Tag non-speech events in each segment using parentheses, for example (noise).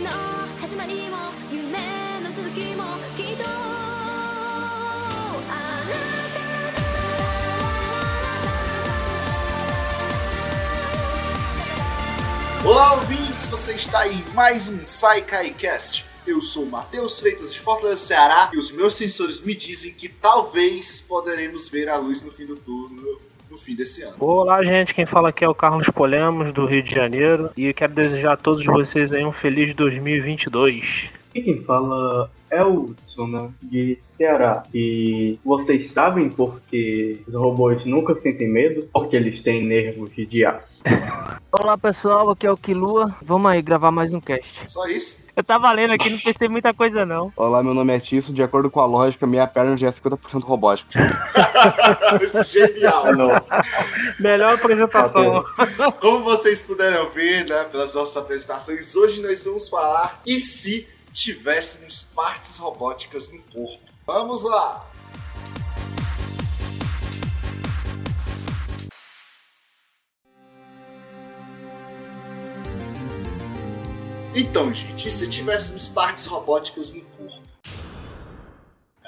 の始まりも夢の続きもきっとあな Olá, ouvintes! Você está em mais um SciCaiCast. Eu sou o Matheus Freitas de Fortaleza, Ceará, e os meus sensores me dizem que talvez poderemos ver a luz no fim do turno no fim desse ano. Olá, gente. Quem fala aqui é o Carlos Polemos, do Rio de Janeiro. E quero desejar a todos vocês aí um feliz 2022. E quem fala é o né, de Ceará. E vocês sabem porque os robôs nunca sentem medo? Porque eles têm nervos de aço. (laughs) Olá pessoal, aqui é o Kilua. Vamos aí gravar mais um cast. Só isso? Eu tava lendo aqui, não pensei muita coisa não. Olá, meu nome é Tício. De acordo com a lógica, minha perna já é 50% robótica. (laughs) Genial! Melhor apresentação. Como vocês puderam ver, né, pelas nossas apresentações, hoje nós vamos falar e se tivéssemos partes robóticas no corpo. Vamos lá! Então, gente, e se tivéssemos partes robóticas no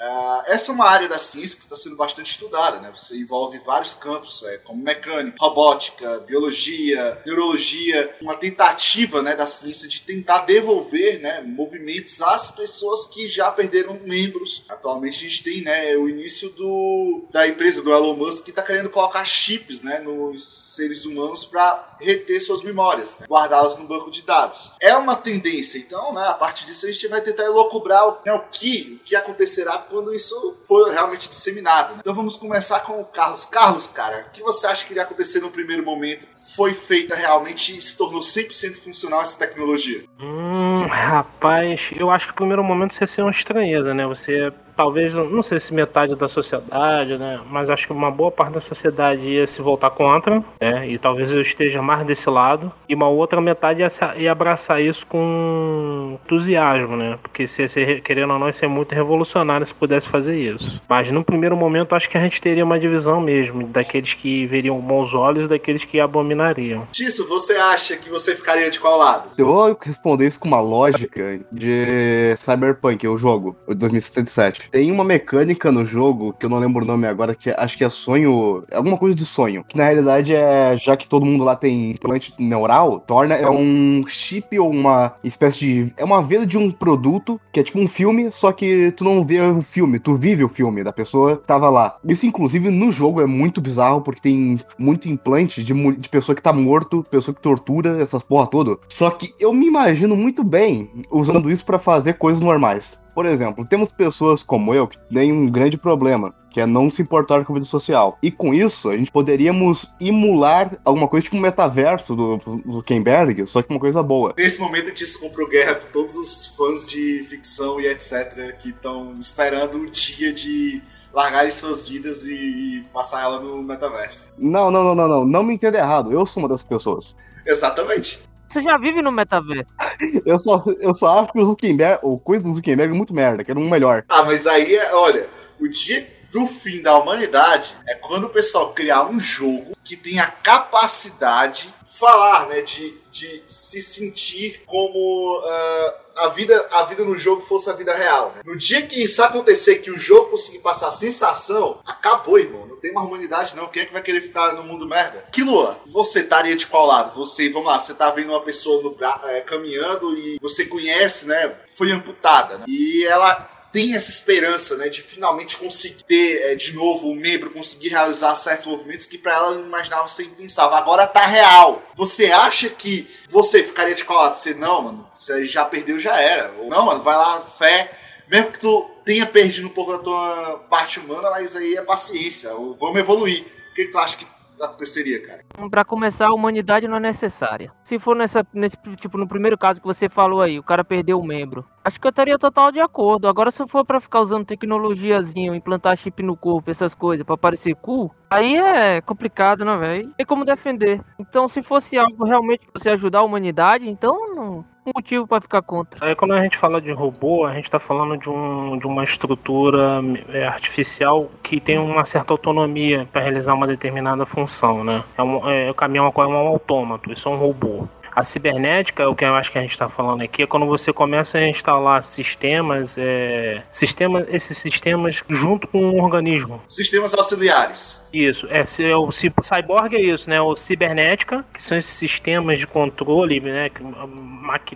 Ah, essa é uma área da ciência que está sendo bastante estudada, né? Você envolve vários campos, é, como mecânica, robótica, biologia, neurologia, uma tentativa né, da ciência de tentar devolver né, movimentos às pessoas que já perderam membros. Atualmente a gente tem né, o início do, da empresa do Elon Musk que está querendo colocar chips né, nos seres humanos para reter suas memórias, né, guardá-las no banco de dados. É uma tendência, então, né, a partir disso a gente vai tentar elocubrar o, né, o que, o que acontecerá quando isso for realmente disseminado. né? Então vamos começar com o Carlos. Carlos, cara, o que você acha que iria acontecer no primeiro momento? Foi feita realmente e se tornou 100% funcional essa tecnologia? Hum, rapaz, eu acho que o primeiro momento você ia ser uma estranheza, né? Você talvez, não sei se metade da sociedade, né? Mas acho que uma boa parte da sociedade ia se voltar contra, né? E talvez eu esteja mais desse lado. E uma outra metade ia, se- ia abraçar isso com entusiasmo, né? Porque se ser, querendo ou não, ia ser muito revolucionário se pudesse fazer isso. Mas no primeiro momento, acho que a gente teria uma divisão mesmo, daqueles que veriam com bons olhos e daqueles que abominariam. Tisso, você acha que você ficaria de qual lado? Eu vou responder isso com uma lógica de Cyberpunk, o jogo, o 2077. Tem uma mecânica no jogo, que eu não lembro o nome agora, que acho que é sonho. É alguma coisa de sonho. Que na realidade é, já que todo mundo lá tem implante neural, torna é um chip ou uma espécie de. É uma venda de um produto que é tipo um filme, só que tu não vê o filme, tu vive o filme da pessoa que tava lá. Isso, inclusive, no jogo é muito bizarro, porque tem muito implante de, de pessoa que tá morto, pessoa que tortura, essas porra toda. Só que eu me imagino muito bem usando isso pra fazer coisas normais. Por exemplo, temos pessoas como eu que têm um grande problema, que é não se importar com a vida social. E com isso, a gente poderíamos emular alguma coisa tipo um metaverso do do Zuckerberg, só que uma coisa boa. Nesse momento, o Tisso comprou guerra com todos os fãs de ficção e etc. que estão esperando o dia de largarem suas vidas e, e passar ela no metaverso. Não, não, não, não, não. Não me entenda errado. Eu sou uma dessas pessoas. Exatamente. Você já vive no metaverso? (laughs) Eu só, eu só acho que o Zuckerberg, o coisa do Zuckerberg é muito merda, que era um melhor. Ah, mas aí, é- olha, o dia do fim da humanidade é quando o pessoal criar um jogo que tenha a capacidade falar, né, de, de se sentir como ah, a vida a vida no jogo fosse a vida real. né? No dia que isso acontecer, que o jogo conseguir passar a sensação, acabou, irmão. Não tem mais humanidade, não. Quem é que vai querer ficar no mundo merda? Kilua, você estaria de qual lado? Você, vamos lá, você tá vendo uma pessoa no eh, caminhando e você conhece, né? Foi amputada. né? E ela tem essa esperança, né, de finalmente conseguir ter é, de novo o membro, conseguir realizar certos movimentos que pra ela não imaginava ser impensável. Agora tá real. Você acha que você ficaria de qual lado? Você, não, mano, você já perdeu, já era. Ou, não, mano, vai lá, fé. Mesmo que tu tenha perdido um pouco da tua parte humana, mas aí é paciência. Vamos evoluir. O que, que tu acha que aconteceria, cara? Pra começar, a humanidade não é necessária. Se for nessa, nesse, tipo, no primeiro caso que você falou aí, o cara perdeu o membro. Acho que eu estaria total de acordo. Agora, se for pra ficar usando tecnologiazinha, implantar chip no corpo, essas coisas, pra parecer cool, aí é complicado, né, velho? Tem como defender. Então, se fosse algo realmente pra você ajudar a humanidade, então não um motivo pra ficar contra. Aí quando a gente fala de robô, a gente está falando de, um, de uma estrutura é, artificial que tem uma certa autonomia para realizar uma determinada função, né? É um, é, o caminhão é um autômato, isso é um robô. A cibernética, o que eu acho que a gente está falando aqui, é quando você começa a instalar sistemas, é, sistemas esses sistemas junto com um organismo. Sistemas auxiliares. Isso, é, é o cyborg é isso, né? O cibernética, que são esses sistemas de controle, né?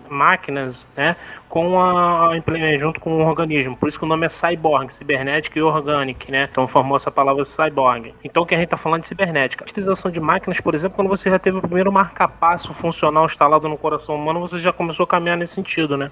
máquinas, né? Com a, implement- junto com um organismo. Por isso que o nome é cyborg, cibernética e organic, né? Então formou essa palavra cyborg. Então o que a gente está falando de cibernética. A utilização de máquinas, por exemplo, quando você já teve o primeiro marcapasso funcional instalado no coração humano, você já começou a caminhar nesse sentido, né?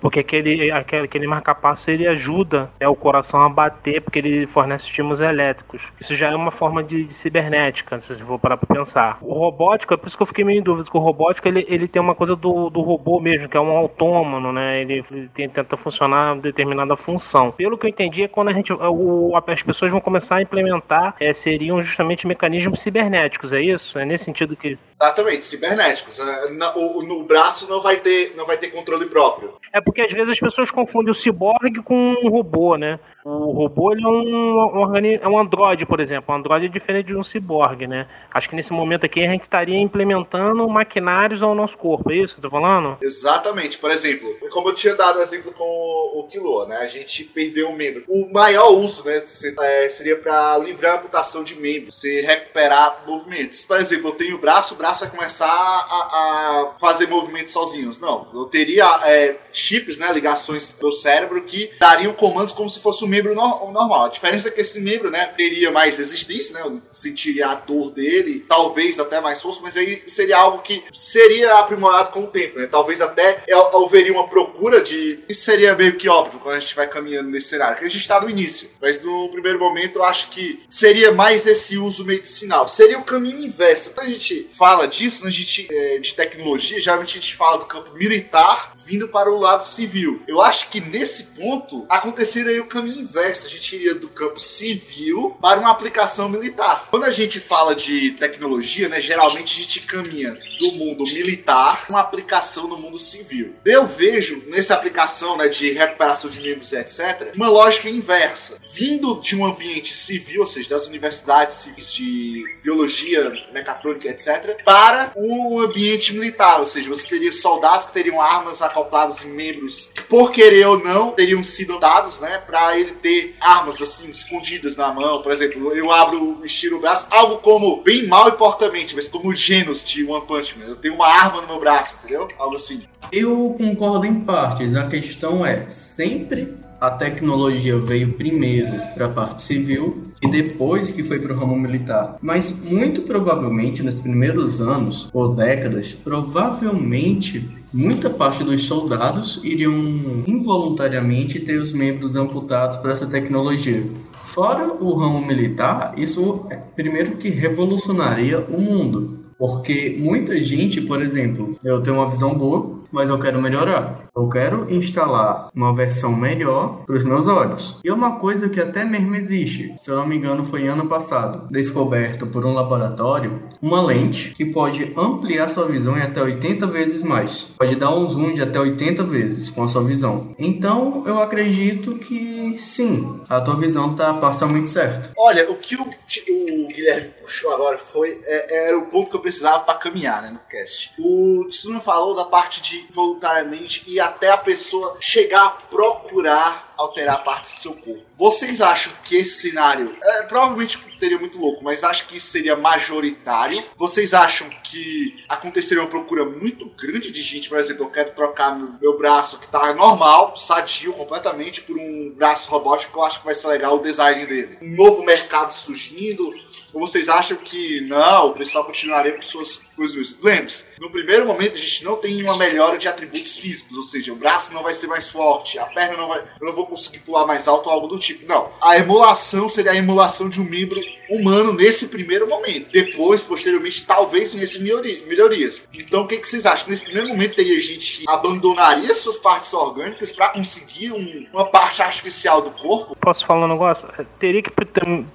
Porque aquele, aquele, aquele marcapasso ele ajuda né, o coração a bater, porque ele fornece estímulos elétricos. Isso já é uma forma de, de cibernética, se for parar pra pensar. O robótico, é por isso que eu fiquei meio em dúvida, que o robótico ele, ele tem uma coisa do, do robô mesmo, que é um autônomo, né? Ele, ele tem- tenta funcionar determinada função. Pelo que eu entendi, é quando a gente, o, as pessoas vão começar a implementar, é, seriam justamente mecanismos cibernéticos, é isso? É nesse sentido que. Exatamente, cibernéticos. É, na- o- No braço não vai ter, não vai ter controle próprio. É porque às vezes as pessoas confundem o ciborgue com um robô, né? O robô ele é um, um, é um androide, por exemplo. Um androide é diferente de um ciborgue, né? Acho que nesse momento aqui a gente estaria implementando maquinários ao nosso corpo, é isso que eu tô falando? Exatamente. Por exemplo, como eu tinha dado o exemplo com o Kilo, né? A gente perdeu um membro. O maior uso, né, se- é, seria para livrar a amputação de membros, você recuperar movimentos. Por exemplo, eu tenho o braço, o braço vai começar a, a fazer movimentos sozinhos. Não, eu teria é, chips, né, ligações do cérebro que dariam comandos como se fosse um membro no- normal. A diferença é que esse membro, né, teria mais resistência, né, sentiria a dor dele, talvez até mais força, mas aí seria algo que seria aprimorado com o tempo, né? Talvez até haveria uma procura de. Isso seria meio que óbvio quando a gente vai caminhando nesse cenário, que a gente está no início. Mas no primeiro momento eu acho que seria mais esse uso medicinal. Seria o caminho inverso. Quando a gente fala disso, né, a gente, é, de tecnologia, geralmente a gente fala do campo militar vindo para o lado civil. Eu acho que nesse ponto aconteceria o caminho inverso. A gente iria do campo civil para uma aplicação militar. Quando a gente fala de tecnologia, né, geralmente a gente caminha do mundo militar para uma aplicação no mundo civil. Eu vejo nessa aplicação né, de recuperação de membros, etc., uma lógica inversa. Vindo de um ambiente civil, ou seja, das universidades civis de biologia, mecatrônica, etc., para um ambiente militar, ou seja, você teria soldados que teriam armas acopladas em membros que, por querer ou não, teriam sido dados, né, para ele ter armas assim escondidas na mão. Por exemplo, eu abro, estiro o braço, algo como bem mal e porcamente, mas como Genos de One Punch Man. Eu tenho uma arma no meu braço, entendeu? Algo assim. Eu concordo em partes. A questão é, sempre a tecnologia veio primeiro para a parte civil e depois que foi para o ramo militar. Mas muito provavelmente nos primeiros anos ou décadas, provavelmente muita parte dos soldados iriam involuntariamente ter os membros amputados por essa tecnologia. Fora o ramo militar, isso é, primeiro que revolucionaria o mundo. Porque muita gente, por exemplo, eu tenho uma visão boa, mas eu quero melhorar. Eu quero instalar uma versão melhor para os meus olhos. E é uma coisa que até mesmo existe, se eu não me engano, foi ano passado, descoberto por um laboratório, uma lente que pode ampliar sua visão em até 80 vezes mais. Pode dar um zoom de até 80 vezes com a sua visão. Então, eu acredito que sim, a tua visão está parcialmente certa. Olha, o que o, o Guilherme puxou agora foi é, era o ponto que eu precisava para caminhar né, no cast. O Tsuna falou da parte de voluntariamente e até a pessoa chegar a procurar alterar parte do seu corpo. Vocês acham que esse cenário é, provavelmente teria muito louco, mas acho que isso seria majoritário? Vocês acham que aconteceria uma procura muito grande de gente, por exemplo, eu quero trocar meu, braço que tá normal, sadio completamente, por um braço robótico que eu acho que vai ser legal o design dele? Um novo mercado surgindo? Ou vocês acham que não, o pessoal continuaria com suas coisas? Lembre-se, no primeiro momento a gente não tem uma melhora de atributos físicos, ou seja, o braço não vai ser mais forte, a perna não vai. Eu não vou conseguir pular mais alto ou algo do tipo. Não. A emulação seria a emulação de um membro humano nesse primeiro momento. Depois, posteriormente, talvez melhori- melhorias. Então, o que, que vocês acham? Nesse primeiro momento, teria gente que abandonaria suas partes orgânicas para conseguir um- uma parte artificial do corpo? Posso falar um negócio? Teria que,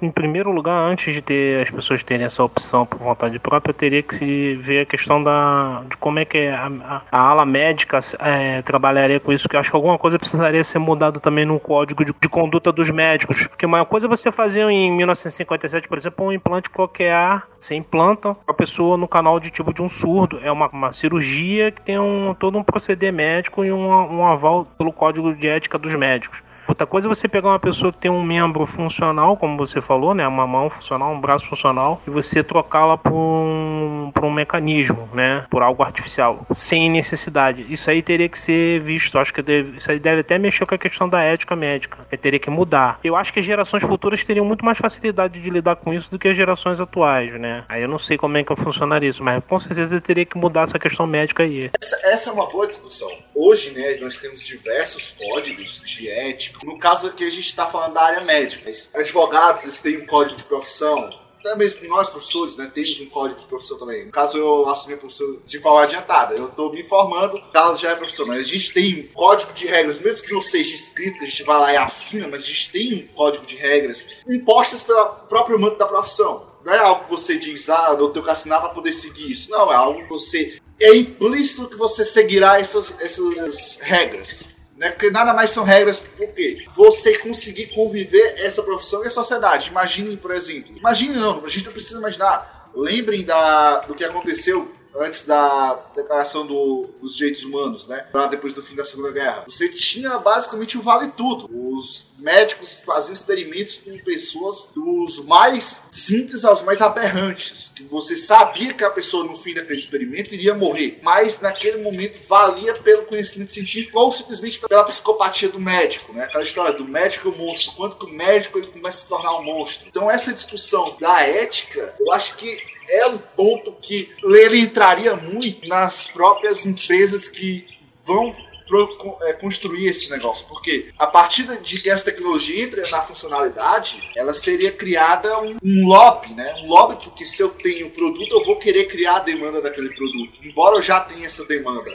em primeiro lugar, antes de ter as pessoas terem essa opção por vontade própria, teria que se ver a questão da, de como é que a, a- a ala médica é, trabalharia com isso, que acho que alguma coisa precisaria ser mudada também no código de, de conduta dos médicos. Porque uma coisa é você fazer em 1957 interessante. Por exemplo, um implante coquear, você implanta a pessoa no canal auditivo de um surdo. É uma, uma cirurgia que tem um, todo um proceder médico e um, um aval pelo código de ética dos médicos. Outra coisa é você pegar uma pessoa que tem um membro funcional, como você falou, né? Uma mão funcional, um braço funcional, e você trocá-la por um, por um mecanismo, né? Por algo artificial, sem necessidade. Isso aí teria que ser visto. Acho que deve, isso aí deve até mexer com a questão da ética médica. Teria que mudar. Eu acho que as gerações futuras teriam muito mais facilidade de lidar com isso do que as gerações atuais, né? Aí eu não sei como é que funcionaria isso, mas com certeza teria que mudar essa questão médica aí. Essa, essa é uma boa discussão. Hoje, né, nós temos diversos códigos de ética. No caso aqui, a gente está falando da área médica. Advogados, eles têm um código de profissão. Mesmo nós, professores, né, temos um código de profissão também. No caso, eu assumi a profissão de forma adiantada. Eu estou me informando, o Carlos já é professor, mas a gente tem um código de regras, mesmo que não seja escrito, a gente vai lá e assina, mas a gente tem um código de regras impostas pelo próprio manto da profissão. Não é algo que você diz, ah, eu tenho que assinar para poder seguir isso. Não, é algo que você. É implícito que você seguirá essas, essas regras. Né? Porque nada mais são regras, por quê? Você conseguir conviver essa profissão e a sociedade. Imaginem, por exemplo. Imaginem não, a gente não precisa imaginar. Lembrem da, do que aconteceu antes da declaração do, dos direitos humanos, né? Depois do fim da Segunda Guerra. Você tinha basicamente o vale tudo. Os médicos faziam experimentos com pessoas dos mais simples aos mais aberrantes. Que você sabia que a pessoa no fim daquele experimento iria morrer, mas naquele momento valia pelo conhecimento científico ou simplesmente pela psicopatia do médico, né? Aquela história do médico e o monstro, quanto que o médico ele começa a se tornar um monstro. Então essa discussão da ética, eu acho que é um ponto que ele entraria muito nas próprias empresas que vão é, construir esse negócio. Porque a partir de que essa tecnologia entra na funcionalidade, ela seria criada um, um lobby, né? Um lobby, porque se eu tenho o produto, eu vou querer criar a demanda daquele produto. Embora eu já tenha essa demanda.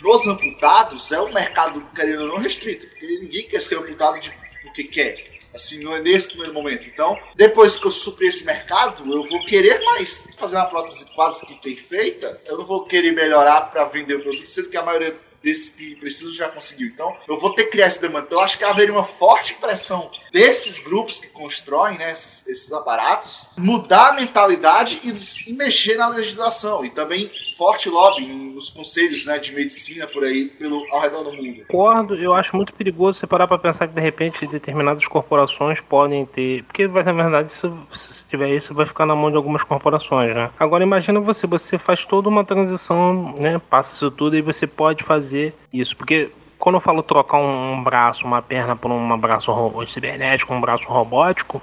Nos amputados, é um mercado, querendo não, restrito. Porque ninguém quer ser amputado de, porque quer. Assim, é nesse primeiro momento. Então, depois que eu suprir esse mercado, eu vou querer mais. Fazer uma prótese quase que perfeita, eu não vou querer melhorar para vender o produto, sendo que a maioria desses que precisam já conseguiu. Então, eu vou ter que criar essa demanda. Então, eu acho que haveria uma forte pressão desses grupos que constroem né, esses, esses aparatos, mudar a mentalidade e, e mexer na legislação. E também forte lobby nos conselhos né, de medicina por aí, pelo, ao redor do mundo. Concordo, eu acho muito perigoso você parar para pensar que de repente determinadas corporações podem ter. Porque vai, na verdade, se, se tiver isso, vai ficar na mão de algumas corporações, né? Agora imagina você, você faz toda uma transição, né? Passa isso tudo e você pode fazer isso. Porque quando eu falo trocar um braço, uma perna por um braço cibernético, um braço robótico,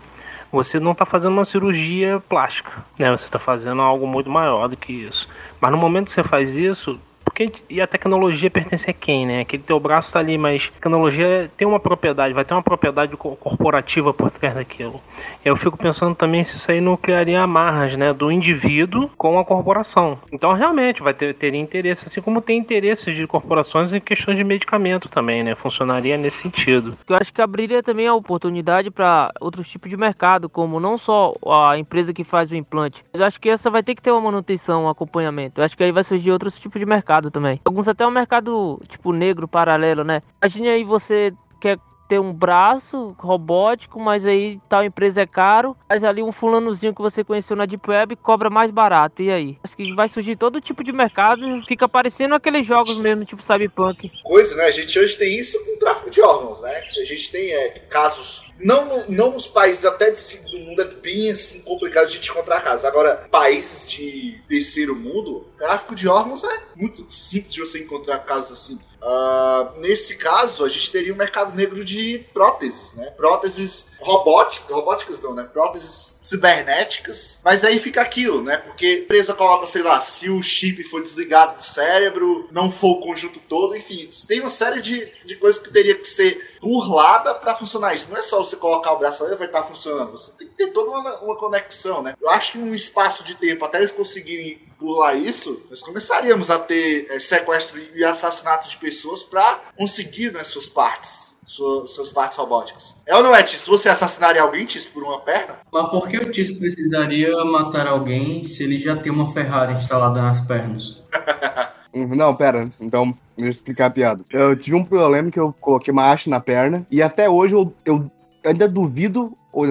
você não está fazendo uma cirurgia plástica, né? Você está fazendo algo muito maior do que isso. Mas no momento que você faz isso, porque e a tecnologia pertence a quem, né? Aquele teu braço está ali, mas tecnologia tem uma propriedade, vai ter uma propriedade co- corporativa por trás daquilo. Eu fico pensando também se isso aí não criaria amarras, né, do indivíduo com a corporação. Então realmente vai ter teria interesse, assim como tem interesses de corporações em questões de medicamento também, né? Funcionaria nesse sentido. Eu acho que abriria também a oportunidade para outros tipos de mercado, como não só a empresa que faz o implante. Eu acho que essa vai ter que ter uma manutenção, um acompanhamento. Eu acho que aí vai surgir outros tipos de mercado também. Alguns até um mercado tipo negro paralelo, né? Imagine aí você quer ter um braço robótico, mas aí tal empresa é caro, mas ali um fulanozinho que você conheceu na Deep Web cobra mais barato. E aí? Acho que vai surgir todo tipo de mercado, fica parecendo aqueles jogos mesmo, tipo Cyberpunk. Coisa, né? A gente hoje tem isso com tráfico de órgãos, né? A gente tem é, casos. Não, não nos países até de segundo mundo é bem assim complicado a gente encontrar casos. Agora, países de terceiro mundo, tráfico de órgãos é muito simples de você encontrar casos assim. Ah, nesse caso, a gente teria um mercado negro de próteses, né? Próteses robóticas, robóticas não, né? Próteses cibernéticas. Mas aí fica aquilo, né? Porque a empresa coloca, sei lá, se o chip for desligado do cérebro, não for o conjunto todo, enfim, tem uma série de, de coisas que teria que ser burlada para funcionar isso. Não é só você colocar o braço ali e vai estar funcionando. Você tem que ter toda uma, uma conexão, né? Eu acho que num espaço de tempo, até eles conseguirem burlar isso, nós começaríamos a ter é, sequestro e assassinato de pessoas para conseguir né, suas partes. Sua, suas partes robóticas. É ou não é, Tis? Se você assassinaria alguém, Tis, por uma perna? Mas por que o Tiso precisaria matar alguém se ele já tem uma Ferrari instalada nas pernas? (laughs) Não, pera. Então, deixa eu explicar a piada. Eu tive um problema que eu coloquei uma haste na perna e até hoje eu, eu ainda duvido ou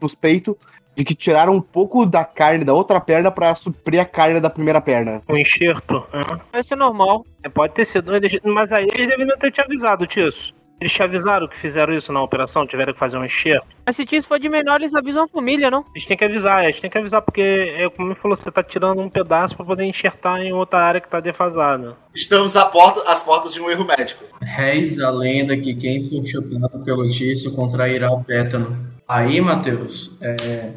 suspeito de que tiraram um pouco da carne da outra perna pra suprir a carne da primeira perna. Um enxerto. é. Isso é normal. É, pode ter sido. Mas aí eles deveriam ter te avisado, Tisso. Eles te avisaram que fizeram isso na operação, tiveram que fazer um enxerto. Mas se isso for de menor, eles avisam a família, não? Eles têm que avisar, eles têm que avisar, porque, é, como ele falou, você tá tirando um pedaço pra poder enxertar em outra área que tá defasada. Estamos à porta, às portas de um erro médico. Rez a lenda que quem for chutado pelo Tício contrairá o tétano. Aí, Matheus, é,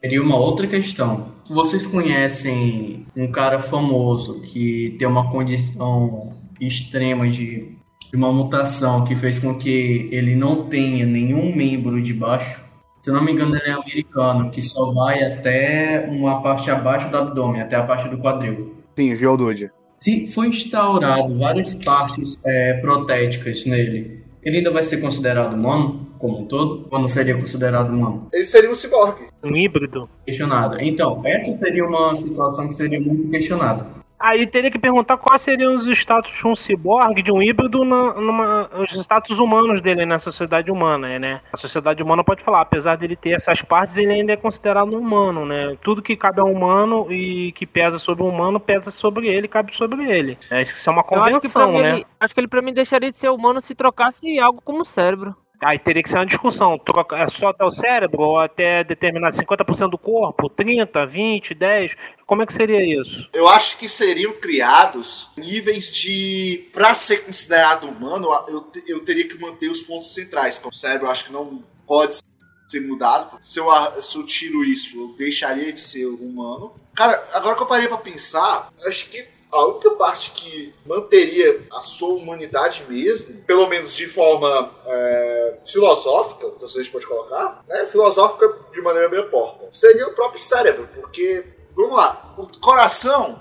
teria uma outra questão. Vocês conhecem um cara famoso que tem uma condição extrema de, de uma mutação que fez com que ele não tenha nenhum membro de baixo? Se eu não me engano, ele é americano, que só vai até uma parte abaixo do abdômen, até a parte do quadril. Sim, o Geodude. Se foi instaurado várias partes é, protéticas nele, ele ainda vai ser considerado humano como um todo? Ou não seria considerado humano? Ele seria um ciborgue. Um híbrido. Questionado. Então, essa seria uma situação que seria muito questionada. Aí teria que perguntar quais seriam os status de um ciborgue, de um híbrido, na, numa, os status humanos dele na sociedade humana, né? A sociedade humana pode falar, apesar dele ter essas partes, ele ainda é considerado humano, né? Tudo que cabe a um humano e que pesa sobre o humano, pesa sobre ele, cabe sobre ele. É, isso é uma acho que, convenção, mim, né? ele, acho que ele pra mim deixaria de ser humano se trocasse algo como cérebro. Aí teria que ser uma discussão. Troca, é só até o cérebro ou até determinado 50% do corpo? 30, 20, 10? Como é que seria isso? Eu acho que seriam criados níveis de. Pra ser considerado humano, eu, eu teria que manter os pontos centrais. Então, o cérebro eu acho que não pode ser mudado. Se eu, se eu tiro isso, eu deixaria de ser humano. Cara, agora que eu parei pra pensar, acho que a única parte que manteria a sua humanidade mesmo, pelo menos de forma é, filosófica, que a gente pode colocar, né? Filosófica de maneira meio porca, seria o próprio cérebro, porque, vamos lá, o coração,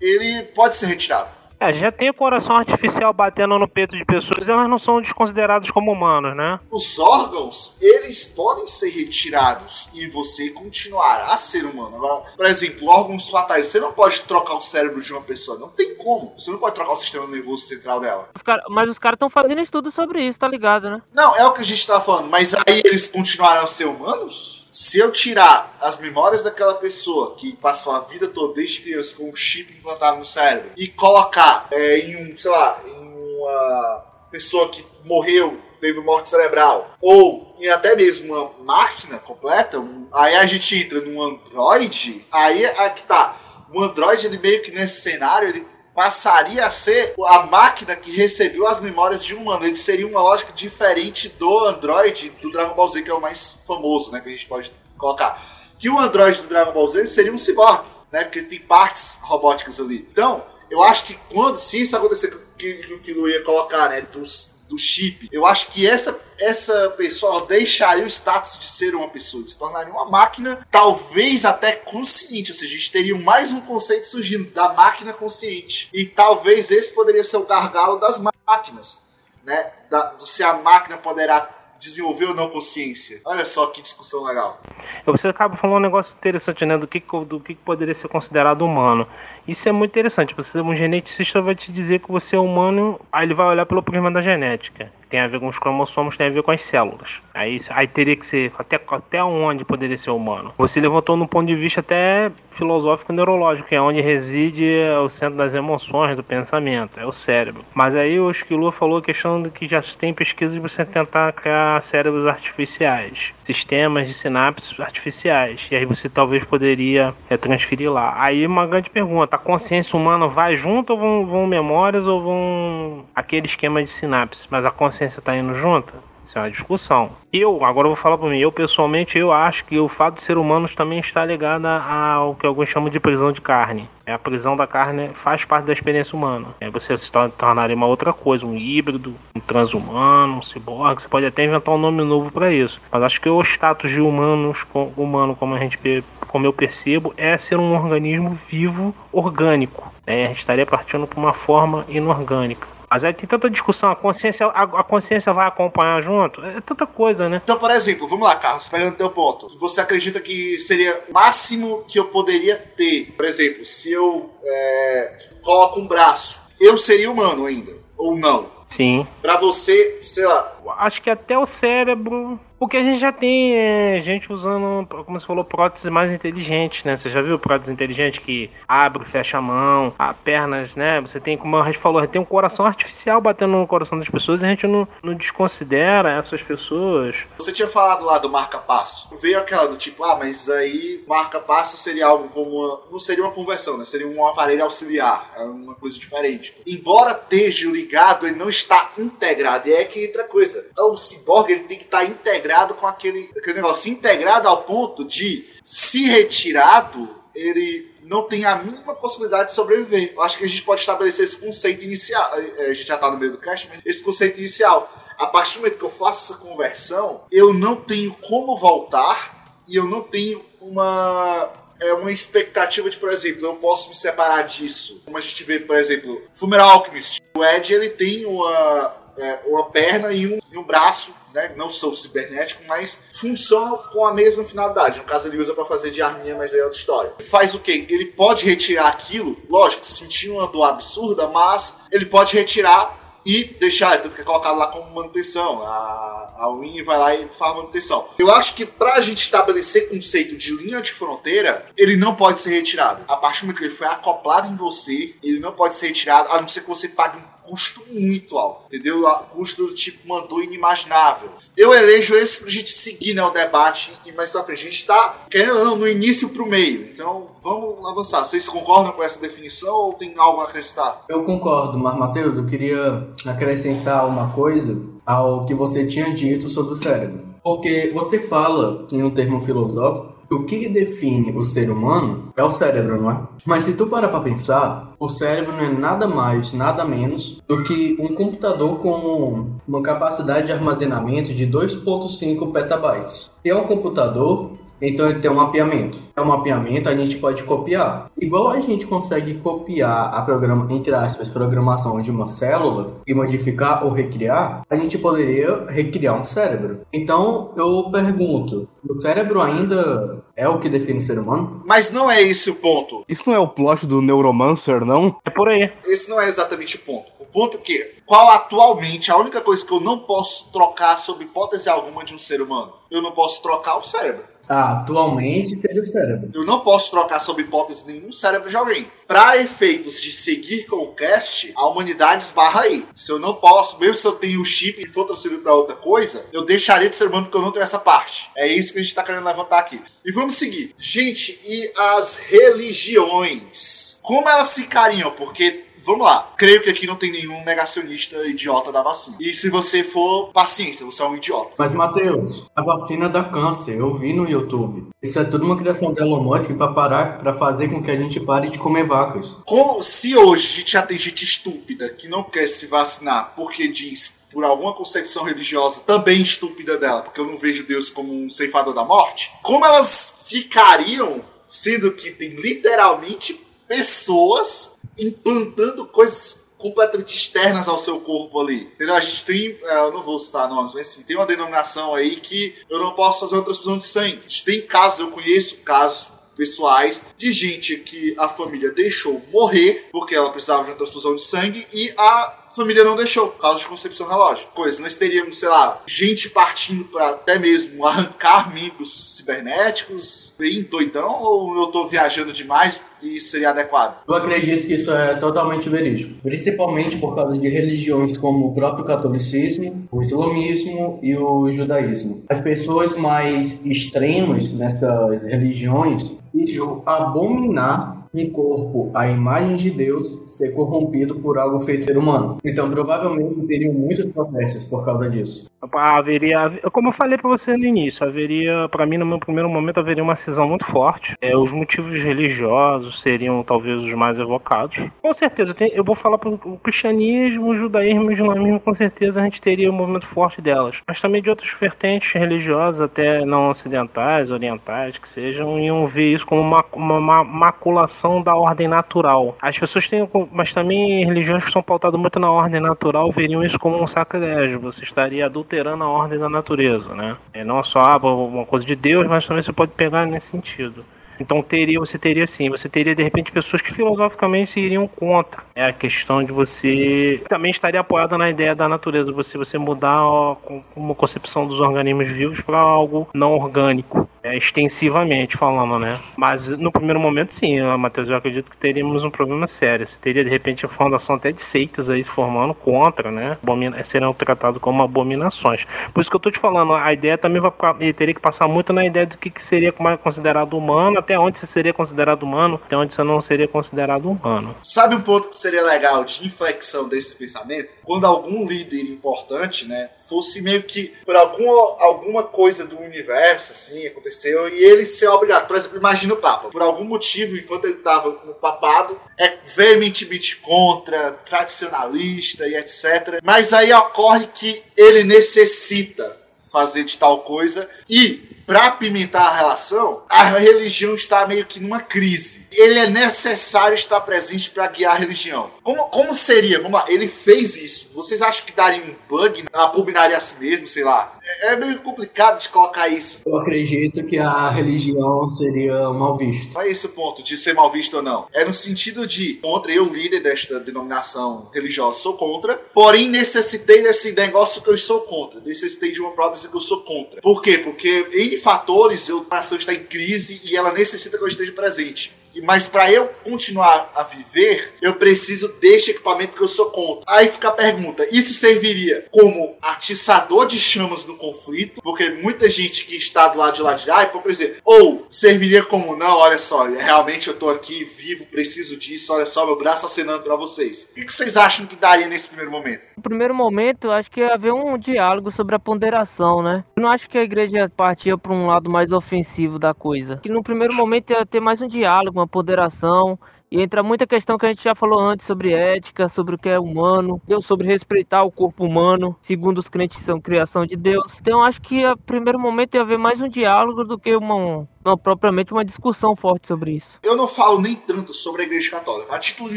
ele pode ser retirado. É, já tem o coração artificial batendo no peito de pessoas e elas não são desconsideradas como humanos, né? Os órgãos, eles podem ser retirados e você continuará a ser humano. Agora, por exemplo, órgãos fatais, você não pode trocar o cérebro de uma pessoa, não tem como. Você não pode trocar o sistema nervoso central dela. Os cara- mas os caras estão fazendo estudo sobre isso, tá ligado, né? Não, é o que a gente tá falando, mas aí eles continuarão a ser humanos? Se eu tirar as memórias daquela pessoa que passou a vida toda desde criança com um chip implantado no cérebro e colocar é, em um, sei lá, em uma pessoa que morreu, teve morte cerebral, ou em até mesmo uma máquina completa, um- aí a gente entra num Android, aí é que tá. O Android, ele meio que nesse cenário, ele passaria a ser a máquina que recebeu as memórias de um humano. Ele seria uma lógica diferente do Android do Dragon Ball Z, que é o mais famoso, né? Que a gente pode colocar. Que o Android do Dragon Ball Z seria um cyborg, né? Porque tem partes robóticas ali. Então, eu acho que quando, se isso acontecer, que, que o Kilo ia colocar, né? Dos, do chip, eu acho que essa, essa pessoa deixaria o status de ser uma pessoa, se tornaria uma máquina, talvez até consciente, ou seja, a gente teria mais um conceito surgindo da máquina consciente. E talvez esse poderia ser o gargalo das máquinas, né? Da, do se a máquina poderá desenvolver ou não consciência. Olha só que discussão legal. Você acaba falando um negócio interessante, né? Do que, do que poderia ser considerado humano. Isso é muito interessante. Você, um geneticista vai te dizer que você é humano, aí ele vai olhar pelo prisma da genética. Tem a ver com os cromossomos, tem a ver com as células. Aí, aí teria que ser até, até onde poderia ser humano. Você levantou num ponto de vista até filosófico neurológico, que é onde reside o centro das emoções, do pensamento, é o cérebro. Mas aí o Esquilo falou a questão de que já tem pesquisa de você tentar criar cérebros artificiais, sistemas de sinapses artificiais. E aí você talvez poderia é, transferir lá. Aí uma grande pergunta: a consciência humana vai junto ou vão, vão memórias ou vão aquele esquema de sinapse? Mas a consciência está indo junto? Isso é uma discussão. Eu, agora eu vou falar por mim, eu pessoalmente eu acho que o fato de ser humanos também está ligado ao que alguns chamam de prisão de carne. É a prisão da carne faz parte da experiência humana. É você se tor- tornaria uma outra coisa, um híbrido, um transhumano, um ciborgue. Você pode até inventar um nome novo para isso. Mas acho que o status de humanos, humano, como a gente, como eu percebo, é ser um organismo vivo, orgânico. né? A gente estaria partindo para uma forma inorgânica. Mas aí tem tanta discussão, a consciência, a, a consciência vai acompanhar junto? É tanta coisa, né? Então, por exemplo, vamos lá, Carlos, pegando teu ponto. Você acredita que seria o máximo que eu poderia ter? Por exemplo, se eu é, coloco um braço, eu seria humano ainda? Ou não? Sim. Pra você, sei lá, acho que até o cérebro. Porque a gente já tem é, gente usando, como você falou, próteses mais inteligentes, né? Você já viu prótese inteligente que abre, fecha a mão, a pernas, né? Você tem, como a gente falou, tem um coração artificial batendo no coração das pessoas e a gente não, não desconsidera essas pessoas. Você tinha falado lá do marca-passo. Veio aquela do tipo, ah, mas aí marca-passo seria algo como uma, não seria uma conversão, né? Seria um aparelho auxiliar, é uma coisa diferente. Embora esteja ligado, ele não está integrado. E é que outra coisa. O ciborgue ele tem que estar integrado com aquele, aquele negócio, integrado ao ponto de, se retirado, ele não tem a mínima possibilidade de sobreviver. Eu acho que a gente pode estabelecer esse conceito inicial. A gente já está no meio do cast, mas esse conceito inicial. A partir do momento que eu faço essa conversão, eu não tenho como voltar e eu não tenho uma é uma expectativa de, por exemplo, eu posso me separar disso. Como a gente vê, por exemplo, Fumeral Alchemist. O Ed ele tem uma, é, uma perna e um, e um braço né, não são cibernéticos, mas funcionam com a mesma finalidade. No caso, ele usa para fazer de arminha, mas aí é outra história. Faz o quê? Ele pode retirar aquilo, lógico, sentindo uma dor absurda, mas ele pode retirar e deixar, tanto que é colocado lá como manutenção. A, a Win vai lá e faz manutenção. Eu acho que pra gente estabelecer conceito de linha de fronteira, ele não pode ser retirado. A partir do momento que ele foi acoplado em você, ele não pode ser retirado, a não ser que você pague um custo muito alto, entendeu? Custo do tipo mandou inimaginável. Eu elejo esse pra gente seguir né, o debate e mais pra frente. A gente tá, querendo não, no início pro meio. Então vamos avançar. Vocês concordam com essa definição ou tem algo a acrescentar? Eu concordo, mas Matheus, eu queria acrescentar uma coisa ao que você tinha dito sobre o cérebro. Porque você fala em um termo filosófico o que define o ser humano é o cérebro, não é? Mas se tu parar para pensar, o cérebro não é nada mais, nada menos do que um computador com uma capacidade de armazenamento de 2.5 petabytes. É um computador então ele tem um mapeamento. É um mapeamento, a gente pode copiar. Igual a gente consegue copiar a programa, entre aspas, programação de uma célula e modificar ou recriar, a gente poderia recriar um cérebro. Então eu pergunto, o cérebro ainda é o que define o ser humano? Mas não é esse o ponto. Isso não é o plot do Neuromancer, não? É por aí. Esse não é exatamente o ponto. O ponto é que, qual atualmente, a única coisa que eu não posso trocar sob hipótese alguma de um ser humano? Eu não posso trocar o cérebro. Ah, atualmente seria o cérebro. Eu não posso trocar sob hipótese nenhum cérebro de alguém. Para efeitos de seguir com o cast, a humanidade esbarra aí. Se eu não posso, mesmo se eu tenho o chip e for transferido para outra coisa, eu deixaria de ser humano porque eu não tenho essa parte. É isso que a gente tá querendo levantar aqui. E vamos seguir. Gente, e as religiões? Como elas ficariam? Porque vamos lá. Creio que aqui não tem nenhum negacionista idiota da vacina. E se você for, paciência, você é um idiota. Mas, Matheus, a vacina dá câncer, eu vi no YouTube. Isso é tudo uma criação do Elon Musk pra parar, pra fazer com que a gente pare de comer vacas. Como se hoje a gente já tem gente estúpida que não quer se vacinar porque diz por alguma concepção religiosa também estúpida dela, porque eu não vejo Deus como um ceifador da morte, como elas ficariam, sendo que tem literalmente pessoas implantando coisas completamente externas ao seu corpo ali. Entendeu? A gente tem, é, eu não vou citar nomes, mas enfim, tem uma denominação aí que eu não posso fazer uma transfusão de sangue. A gente tem casos, eu conheço casos pessoais de gente que a família deixou morrer porque ela precisava de uma transfusão de sangue e a família não deixou, por causa de concepção relógio. Coisa, nós teríamos, sei lá, gente partindo para até mesmo arrancar membros cibernéticos, bem doidão, ou eu tô viajando demais e isso seria adequado? Eu acredito que isso é totalmente verídico. Principalmente por causa de religiões como o próprio catolicismo, o islamismo e o judaísmo. As pessoas mais extremas nessas religiões iriam abominar um corpo à imagem de Deus ser corrompido por algo feito por humano. Então, provavelmente teriam muitos protestos por causa disso. Haveria, como eu falei para você no início, haveria, para mim, no meu primeiro momento, haveria uma cisão muito forte. É, os motivos religiosos seriam talvez os mais evocados. Com certeza, eu, tenho, eu vou falar para o cristianismo, o judaísmo e o islamismo, com certeza a gente teria um movimento forte delas. Mas também de outras vertentes religiosas, até não ocidentais, orientais, que sejam, iam ver isso como uma, uma, uma maculação da ordem natural. As pessoas têm, mas também religiões que são pautadas muito na ordem natural veriam isso como um sacrilégio. Você estaria adulterando a ordem da natureza, né? É não só ah, uma coisa de Deus, mas também você pode pegar nesse sentido. Então teria, você teria sim, você teria de repente pessoas que filosoficamente iriam contra. É a questão de você também estaria apoiada na ideia da natureza, você você mudar ó, uma concepção dos organismos vivos para algo não orgânico. É, extensivamente falando, né? Mas no primeiro momento, sim, Matheus, eu acredito que teríamos um problema sério. Teria, de repente, a formação até de seitas aí formando contra, né? Abomina serão tratados como abominações. Por isso que eu tô te falando, a ideia também vai teria que passar muito na ideia do que, que seria considerado humano, até onde você seria considerado humano, até onde você não seria considerado humano. Sabe um ponto que seria legal de inflexão desse pensamento? Quando algum líder importante, né, fosse meio que por alguma, alguma coisa do universo, assim, aconteceu, e ele ser obrigado. Por exemplo, imagina o Papa. Por algum motivo, enquanto ele estava no papado, é veementemente contra, tradicionalista e etc. Mas aí ocorre que ele necessita fazer de tal coisa e para apimentar a relação, a religião está meio que numa crise. Ele é necessário estar presente para guiar a religião. Como, como seria? Vamos lá, ele fez isso. Vocês acham que daria um bug? Abominaria a si mesmo, sei lá? É, é meio complicado de colocar isso. Eu acredito que a religião seria mal vista. É esse o ponto de ser mal visto ou não. É no sentido de, contra eu, líder desta denominação religiosa, sou contra, porém necessitei desse negócio que eu sou contra. Necessitei de uma prova que eu sou contra. Por quê? Porque em fatores, a nação está em crise e ela necessita que eu esteja presente. Mas para eu continuar a viver, eu preciso deste equipamento que eu sou contra. Aí fica a pergunta: isso serviria como atiçador de chamas no conflito? Porque muita gente que está do lado de lá de lá, por exemplo, ou serviria como não, olha só, realmente eu tô aqui vivo, preciso disso, olha só, meu braço acenando para vocês. O que vocês acham que daria nesse primeiro momento? No primeiro momento, acho que ia haver um diálogo sobre a ponderação, né? Eu não acho que a igreja partia para um lado mais ofensivo da coisa. Que no primeiro momento ia ter mais um diálogo, uma ponderação. E entra muita questão que a gente já falou antes sobre ética, sobre o que é humano, Deus sobre respeitar o corpo humano, segundo os crentes são criação de Deus. Então acho que a primeiro momento ia haver mais um diálogo do que uma, uma propriamente uma discussão forte sobre isso. Eu não falo nem tanto sobre a Igreja Católica. A título de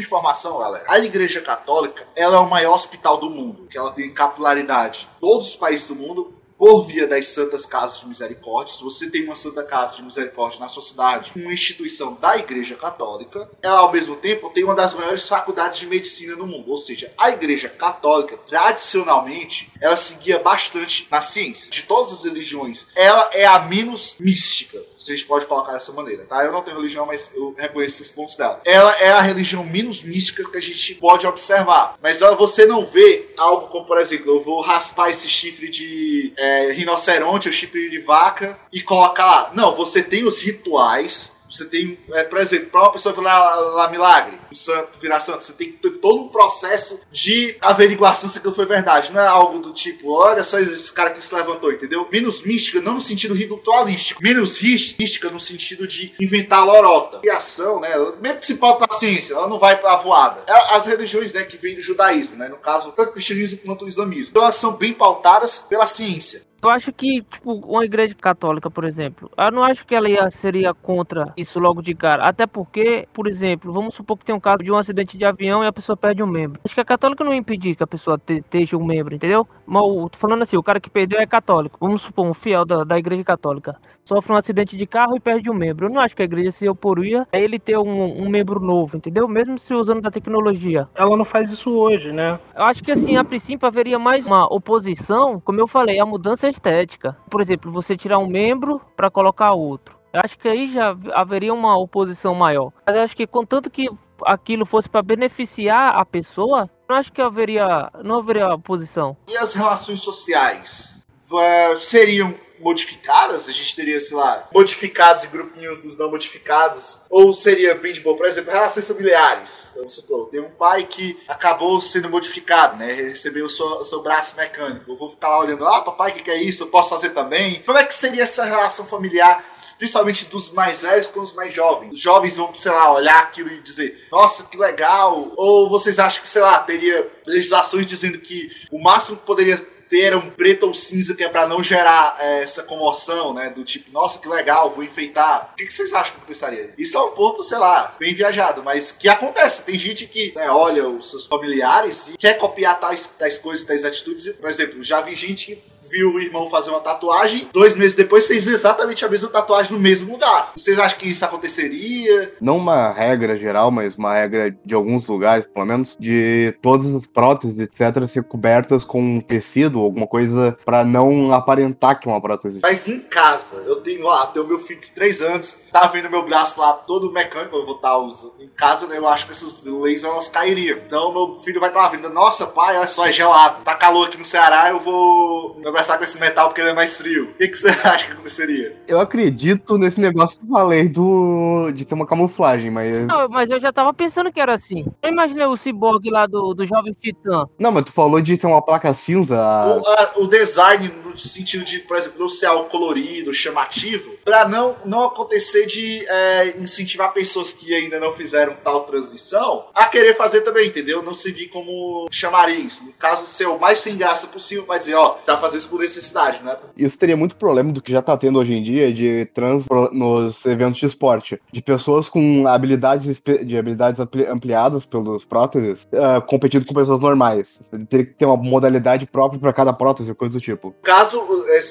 informação, galera, a Igreja Católica ela é o maior hospital do mundo, que ela tem capilaridade todos os países do mundo por via das Santas Casas de Misericórdia. Se você tem uma Santa Casa de Misericórdia na sua cidade, uma instituição da Igreja Católica, ela ao mesmo tempo tem uma das maiores faculdades de medicina no mundo. Ou seja, a Igreja Católica, tradicionalmente, ela seguia bastante na ciência. De todas as religiões, ela é a menos mística gente pode colocar dessa maneira, tá? Eu não tenho religião, mas eu reconheço esses pontos dela. Ela é a religião menos mística que a gente pode observar. Mas ela, você não vê algo como, por exemplo, eu vou raspar esse chifre de é, rinoceronte ou chifre de vaca e colocar lá. Não, você tem os rituais você tem, é, por exemplo, para uma pessoa virar lá milagre, um santo, virar santo, você tem que ter todo um processo de averiguação se aquilo foi verdade. Não é algo do tipo, olha só esse cara que se levantou, entendeu? Menos mística, não no sentido ritualístico. Menos mística no sentido de inventar lorota. Criação, né? Mesmo que se pauta na ciência, ela não vai pra voada. É, as religiões, né, que vêm do judaísmo, né? No caso, tanto o cristianismo quanto o islamismo. Então elas são bem pautadas pela ciência. Eu acho que, tipo, uma igreja católica, por exemplo, eu não acho que ela ia, seria contra isso logo de cara. Até porque, por exemplo, vamos supor que tem um caso de um acidente de avião e a pessoa perde um membro. Acho que a católica não ia impedir que a pessoa esteja um membro, entendeu? Mas, tô falando assim, o cara que perdeu é católico. Vamos supor, um fiel da, da igreja católica. Sofre um acidente de carro e perde um membro. Eu não acho que a igreja se oporia a ele ter um, um membro novo, entendeu? Mesmo se usando da tecnologia. Ela não faz isso hoje, né? Eu acho que, assim, a princípio haveria mais uma oposição, como eu falei, a mudança estética. Por exemplo, você tirar um membro para colocar outro. Eu acho que aí já haveria uma oposição maior. Mas eu acho que contanto que aquilo fosse para beneficiar a pessoa, não acho que haveria, não haveria oposição. E as relações sociais uh, seriam modificadas? A gente teria, sei lá, modificados e grupinhos dos não modificados? Ou seria bem de boa? Por exemplo, relações familiares. Vamos supor, tem um pai que acabou sendo modificado, né? Recebeu o seu, seu braço mecânico. Eu vou ficar lá olhando, ah, papai, o que, que é isso? Eu posso fazer também? Como é que seria essa relação familiar? principalmente dos mais velhos com os mais jovens. Os jovens vão, sei lá, olhar aquilo e dizer, nossa, que legal. Ou vocês acham que, sei lá, teria legislações dizendo que o máximo que poderia ter um preto ou cinza que é para não gerar é, essa comoção, né? Do tipo, nossa, que legal, vou enfeitar. O que, que, vocês acham que aconteceria? Isso é um ponto, sei lá, bem viajado, mas que acontece. Tem gente que né, olha os seus familiares e quer copiar tais, tais coisas, tais atitudes. Por exemplo, já vi gente que viu o irmão fazer uma tatuagem, dois meses depois fez exatamente a mesma tatuagem no mesmo lugar. Vocês acham que isso aconteceria? Não uma regra geral, mas uma regra de alguns lugares, pelo menos, de todas as próteses, etc., ser cobertas com tecido, alguma coisa, pra não aparentar que é uma prótese. Mas em casa, eu tenho lá, tenho meu filho de 3 anos, tá vendo meu braço lá todo mecânico, eu vou estar usando. Em casa, né, eu acho que essas leis elas cairiam. Então meu filho vai estar lá vendo, nossa, pai, olha só, é gelado. Tá calor aqui no Ceará, eu vou me abraçar com esse metal porque ele é mais frio. O que, que você (laughs) acha que aconteceria? Eu acredito nesse negócio que eu falei do de ter uma camuflagem, mas. Não, mas eu já tava pensando que era assim. Eu imaginei o ciborgue lá do, do Jovem Titã. Não, mas tu falou de ter uma placa cinza. O, a- o design, no sentido de, por exemplo, não ser algo colorido, chamativo, pra não, não acontecer de é, incentivar pessoas que ainda não fizeram tal transição a querer fazer também, entendeu? Não se vir como chamariz. No caso, ser o mais sem graça possível, vai dizer, ó, tá fazendo isso por necessidade, né? Isso teria muito problema do que já tá tendo hoje em dia de trans nos eventos de esporte. De pessoas com habilidades de habilidades ampli- ampliadas pelos próteses ah, competindo com pessoas normais. Ele teria que ter uma modalidade própria pra cada prótese, coisa do tipo. No caso,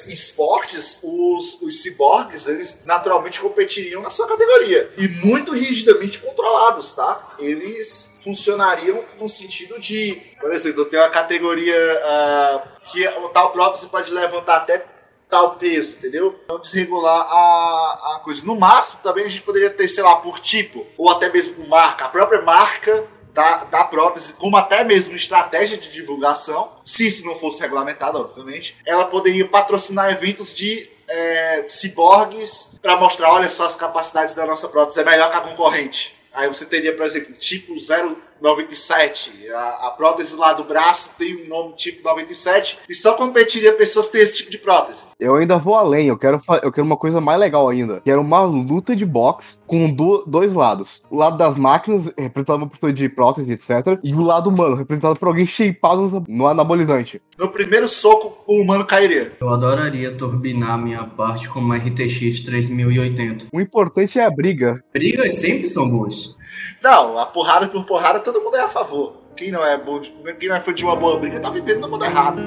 esportes, os, os ciborgues, eles naturalmente competiriam na sua categoria. E muito rigidamente controlados, tá? Eles funcionariam no sentido de, por exemplo, tenho uma categoria ah, que o tal prótese pode levantar até tal peso, entendeu? Então desregular a, a coisa. No máximo, também a gente poderia ter, sei lá, por tipo, ou até mesmo por marca, a própria marca da, da prótese, como até mesmo estratégia de divulgação, se isso não fosse regulamentado, obviamente, ela poderia patrocinar eventos de é, ciborgues para mostrar, olha só as capacidades da nossa prótese, é melhor que a concorrente. Aí você teria, por exemplo, tipo 097. A, a prótese lá do braço tem um nome tipo 97 e só competiria pessoas que têm esse tipo de prótese. Eu ainda vou além, eu quero, eu quero uma coisa mais legal ainda. Quero uma luta de boxe com do- dois lados. O lado das máquinas, representado por uma pessoa de prótese, etc. E o lado humano, representado por alguém shapeado no- no anabolizante. No primeiro soco, o humano cairia. Eu adoraria turbinar minha parte com uma RTX 3080. O importante é a briga. Brigas sempre são boas. Não, a porrada por porrada, todo mundo é a favor. Quem não é bom, de- quem não é fã de uma boa briga, tá vivendo no mundo errado.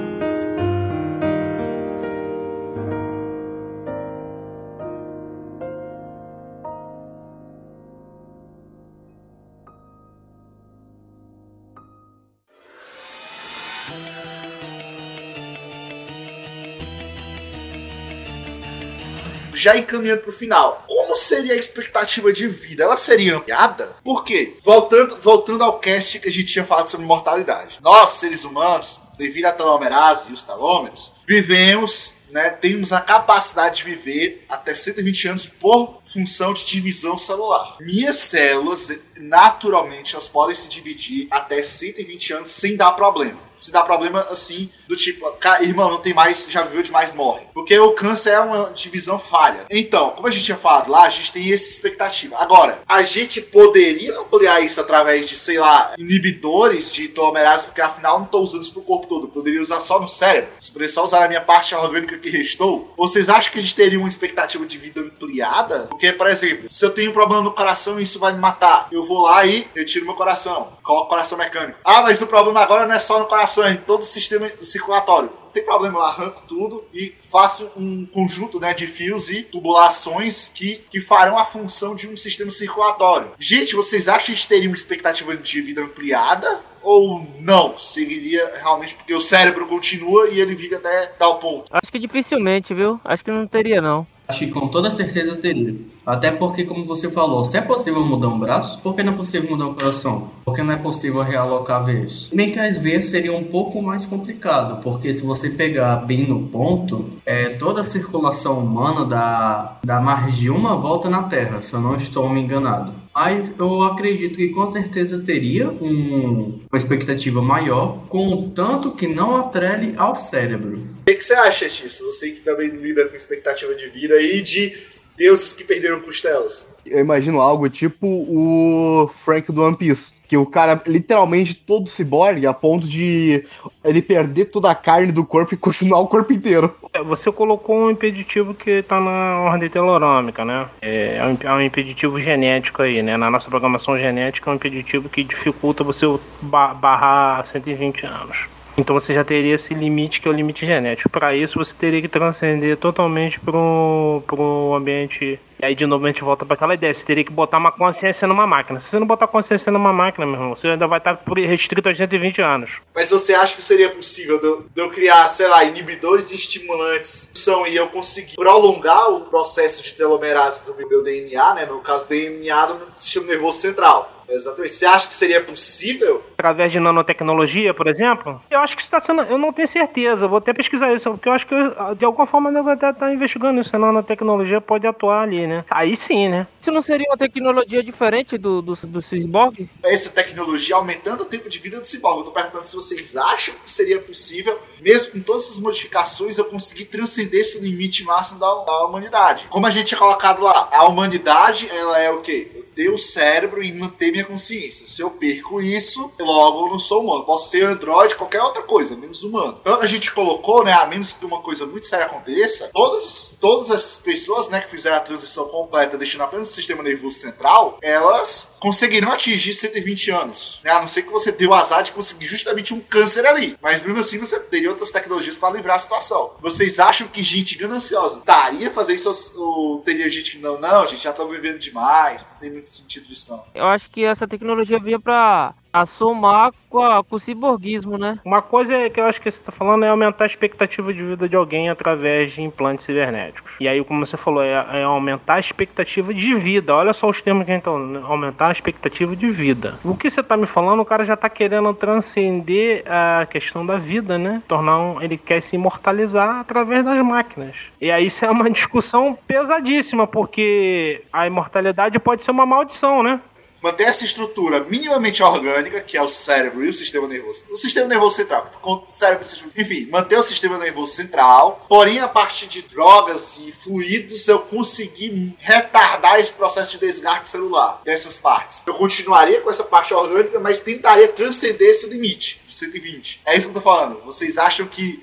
Já encaminhando pro final, como seria a expectativa de vida? Ela seria ampliada? Por quê? Voltando, voltando ao cast que a gente tinha falado sobre mortalidade. Nós, seres humanos, devido à telomerase e os telômeros, vivemos, né, temos a capacidade de viver até 120 anos por função de divisão celular. Minhas células, naturalmente, elas podem se dividir até 120 anos sem dar problema. Se dá problema assim, do tipo, "Ca- irmão, não tem mais, já viveu demais, morre. Porque o câncer é uma divisão falha. Então, como a gente tinha falado lá, a gente tem essa expectativa. Agora, a gente poderia ampliar isso através de, sei lá, inibidores de telomerase, porque afinal não estou usando isso pro corpo todo. Eu poderia usar só no cérebro. Se poderia só usar a minha parte orgânica que restou. Vocês acham que a gente teria uma expectativa de vida ampliada? Porque, por exemplo, se eu tenho um problema no coração e isso vai me matar, eu vou lá e retiro meu coração. Coloco o coração mecânico. Ah, mas o problema agora não é só no coração, em todo o sistema circulatório. Não tem problema, eu arranco tudo e faço um conjunto né, de fios e tubulações que, que farão a função de um sistema circulatório. Gente, vocês acham que a gente teria uma expectativa de vida ampliada? Ou não? Seguiria realmente porque o cérebro continua e ele vive até tal ponto. Acho que dificilmente, viu? Acho que não teria, não. Acho que com toda certeza teria. Até porque, como você falou, se é possível mudar um braço, por que não é possível mudar o coração? Por que não é possível realocar veias? Bem que às vezes seria um pouco mais complicado, porque se você pegar bem no ponto, é, toda a circulação humana dá, dá mais de uma volta na Terra, se eu não estou me enganado. Mas eu acredito que com certeza teria um- uma expectativa maior, contanto que não atrele ao cérebro. O que, que você acha disso? Você que também lida com expectativa de vida e de deuses que perderam costelas. Eu imagino algo tipo o Frank do One Piece. Que o cara, literalmente, todo ciborgue, a ponto de ele perder toda a carne do corpo e continuar o corpo inteiro. É, Você colocou um impeditivo que tá na ordem telorâmica, né? É, é um, é um impeditivo genético aí, né? Na nossa programação genética é um impeditivo que dificulta você ba- barrar 120 anos. Então você já teria esse limite que é o limite genético. Para isso você teria que transcender totalmente para o ambiente. E aí de novo a gente volta para aquela ideia. Você teria que botar uma consciência numa máquina. Se você não botar consciência numa máquina, meu irmão, você ainda vai estar restrito a 120 anos. Mas você acha que seria possível de eu criar, sei lá, inibidores e estimulantes são, e eu conseguir prolongar o processo de telomerase do meu DNA, né? No caso, DNA do sistema nervoso central. Exatamente. Você acha que seria possível? Através de nanotecnologia, por exemplo? Eu acho que está sendo. Eu não tenho certeza, vou até pesquisar isso, porque eu acho que de alguma forma eu estar investigando isso. A nanotecnologia pode atuar ali, né? Aí sim, né? Isso não seria uma tecnologia diferente do, do, do cyborg? Essa tecnologia aumentando o tempo de vida do ciborgue. Eu tô perguntando se vocês acham que seria possível, mesmo com todas essas modificações, eu conseguir transcender esse limite máximo da, da humanidade. Como a gente tinha colocado lá, a humanidade, ela é o quê? Eu ter o cérebro e manter minha consciência. Se eu perco isso, logo não sou humano. Posso ser androide, qualquer outra coisa, menos humano. Então a gente colocou, né, a menos que uma coisa muito séria aconteça, todas, todas as pessoas, né, que fizeram a transição completa, deixando apenas o sistema nervoso central, elas conseguiram atingir 120 anos. Né? A não ser que você deu azar de conseguir justamente um câncer ali. Mas mesmo assim você teria outras tecnologias para livrar a situação. Vocês acham que gente gananciosa daria fazer isso ou teria gente que não? Não, gente, já tá vivendo demais, não tem muito sentido isso não. Eu acho que essa tecnologia vinha pra assomar com, a, com o ciborguismo, né? Uma coisa que eu acho que você está falando é aumentar a expectativa de vida de alguém através de implantes cibernéticos. E aí, como você falou, é, é aumentar a expectativa de vida. Olha só os termos que a gente tá falando, aumentar a expectativa de vida. O que você está me falando, o cara já está querendo transcender a questão da vida, né? Tornar um, ele quer se imortalizar através das máquinas. E aí isso é uma (laughs) discussão pesadíssima, porque a imortalidade pode ser uma maldição, né? Manter essa estrutura minimamente orgânica, que é o cérebro e o sistema nervoso. O sistema nervoso central, cérebro, enfim, manter o sistema nervoso central, porém a parte de drogas e fluidos eu conseguir retardar esse processo de desgaste celular dessas partes. Eu continuaria com essa parte orgânica, mas tentaria transcender esse limite de 120. É isso que eu tô falando. Vocês acham que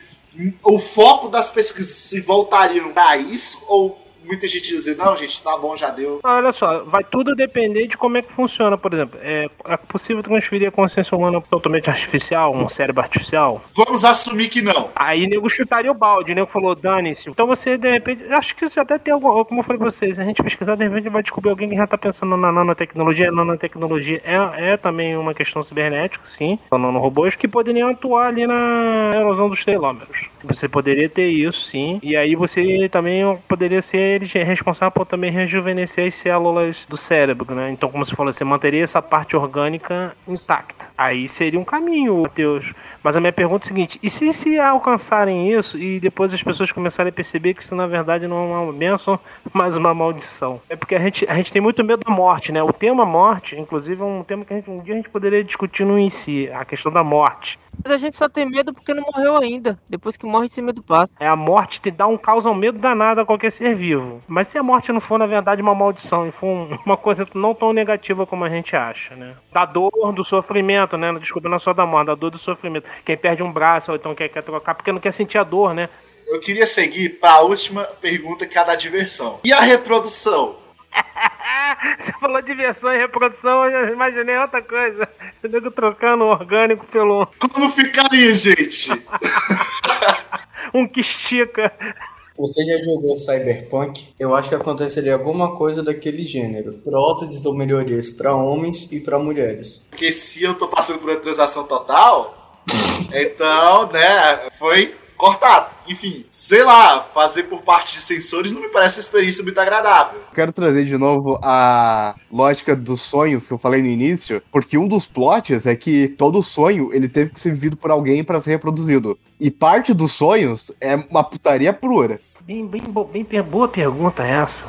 o foco das pesquisas se voltariam para isso ou muita gente dizer, não, gente, tá bom, já deu. Olha só, vai tudo depender de como é que funciona, por exemplo. É, é possível transferir a consciência humana totalmente artificial, um cérebro artificial? Vamos assumir que não. Aí nego chutaria o balde, o nego falou, dane-se. Então você, de repente, acho que isso até tem algo, como eu falei pra vocês, a gente pesquisar, de repente vai descobrir alguém que já tá pensando na nanotecnologia. A nanotecnologia é, é também uma questão cibernética, sim, nanorobôs, que poderiam atuar ali na erosão dos telômeros. Você poderia ter isso, sim, e aí você também poderia ser responsável por também rejuvenescer as células do cérebro, né? Então, como você falou, você manteria essa parte orgânica intacta. Aí seria um caminho, Matheus. Mas a minha pergunta é a seguinte: e se se alcançarem isso e depois as pessoas começarem a perceber que isso na verdade não é uma bênção, mas uma maldição? É porque a gente, a gente tem muito medo da morte, né? O tema morte, inclusive, é um tema que gente, um dia a gente poderia discutir no em si, a questão da morte. Mas a gente só tem medo porque não morreu ainda. Depois que morre, esse medo passa. É, a morte te dá um causa um medo danado a qualquer ser vivo. Mas se a morte não for, na verdade, uma maldição e for um, (laughs) uma coisa não tão negativa como a gente acha, né? Da dor, do sofrimento, né? Desculpa, não é só da morte, da dor do sofrimento. Quem perde um braço ou então quer, quer trocar porque não quer sentir a dor, né? Eu queria seguir para a última pergunta que é a da diversão. E a reprodução? (laughs) Você falou diversão e reprodução, eu já imaginei outra coisa. Eu nego trocando o orgânico pelo. Como ficaria, gente? (laughs) um que estica. Você já jogou Cyberpunk? Eu acho que aconteceria alguma coisa daquele gênero. Próteses ou melhorias para homens e para mulheres. Porque se eu tô passando por uma transação total, então, né, foi cortado. Enfim, sei lá, fazer por parte de sensores não me parece uma experiência muito agradável. Quero trazer de novo a lógica dos sonhos que eu falei no início, porque um dos plots é que todo sonho ele teve que ser vivido por alguém para ser reproduzido. E parte dos sonhos é uma putaria pura. Bem, bem, bem, boa pergunta essa.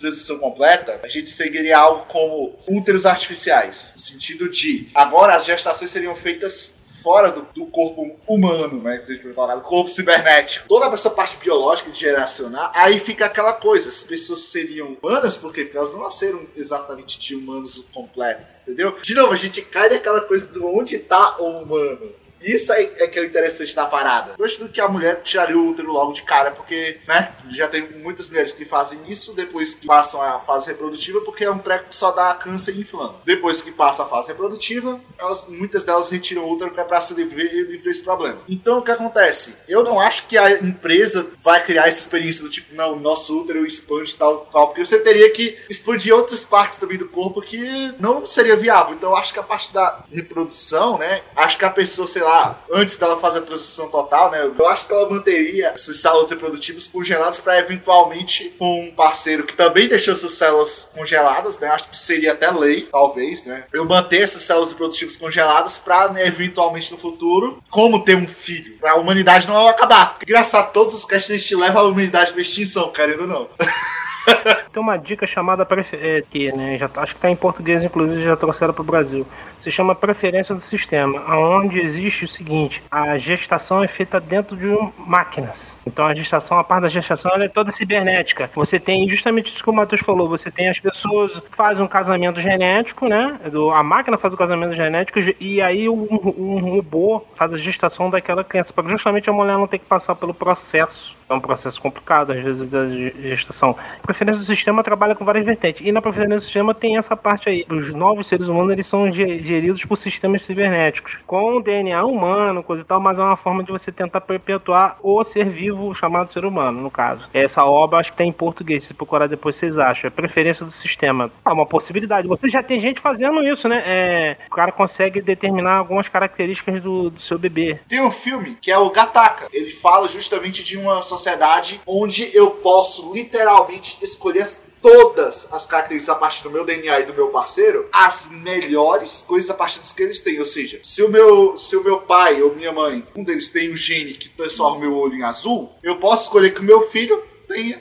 Transição completa, a gente seguiria algo como úteros artificiais. No sentido de, agora as gestações seriam feitas fora do, do corpo humano, né? A falar, do corpo cibernético. Toda essa parte biológica de geracionar, aí fica aquela coisa: as pessoas seriam humanas, por quê? Porque elas não nasceram exatamente de humanos completos, entendeu? De novo, a gente cai naquela coisa de onde tá o humano. Isso aí é que é o interessante da parada. Eu acho que a mulher tiraria o útero logo de cara, porque, né? Já tem muitas mulheres que fazem isso depois que passam a fase reprodutiva, porque é um treco que só dá câncer e inflama. Depois que passa a fase reprodutiva, elas, muitas delas retiram o útero que é pra se livre, livre desse problema. Então o que acontece? Eu não acho que a empresa vai criar essa experiência do tipo, não, nosso útero expande tal, tal, porque você teria que expandir outras partes também do corpo que não seria viável. Então eu acho que a parte da reprodução, né? Acho que a pessoa, sei lá, antes dela fazer a transição total, né? Eu acho que ela manteria esses células reprodutivas congeladas para eventualmente um parceiro que também deixou suas células congeladas, né? Acho que seria até lei, talvez, né? Eu manter essas células reprodutivas congeladas para né, eventualmente no futuro, como ter um filho, a humanidade não acabar. Porque, engraçado, todos os castes a gente leva a humanidade para extinção, querendo ou não. (laughs) (laughs) Tem uma dica chamada é, que, né, já tá- acho que está em português, inclusive já trouxeram para o Brasil. Se chama preferência do sistema, aonde existe o seguinte: a gestação é feita dentro de máquinas. Então a gestação, a parte da gestação, é toda cibernética. Você tem justamente isso que o Matheus falou. Você tem as pessoas fazem um casamento genético, né? A máquina faz o casamento genético e aí um, um robô faz a gestação daquela criança, para justamente a mulher não ter que passar pelo processo. É um processo complicado, às vezes, da ge- gestação. Preferência do sistema trabalha com várias vertentes. E na preferência do sistema tem essa parte aí. Os novos seres humanos, eles são ge- geridos por sistemas cibernéticos. Com DNA humano, coisa e tal, mas é uma forma de você tentar perpetuar o ser vivo chamado ser humano, no caso. Essa obra, acho que tem em português. Se procurar depois, vocês acham. É preferência do sistema. É uma possibilidade. Você já tem gente fazendo isso, né? É, o cara consegue determinar algumas características do, do seu bebê. Tem um filme que é o Gataca. Ele fala justamente de uma sociedade onde eu posso literalmente escolher todas as características a partir do meu DNA e do meu parceiro, as melhores coisas a partir dos que eles têm. Ou seja, se o meu, se o meu pai ou minha mãe, um deles tem o gene que transforma o meu olho em azul, eu posso escolher que o meu filho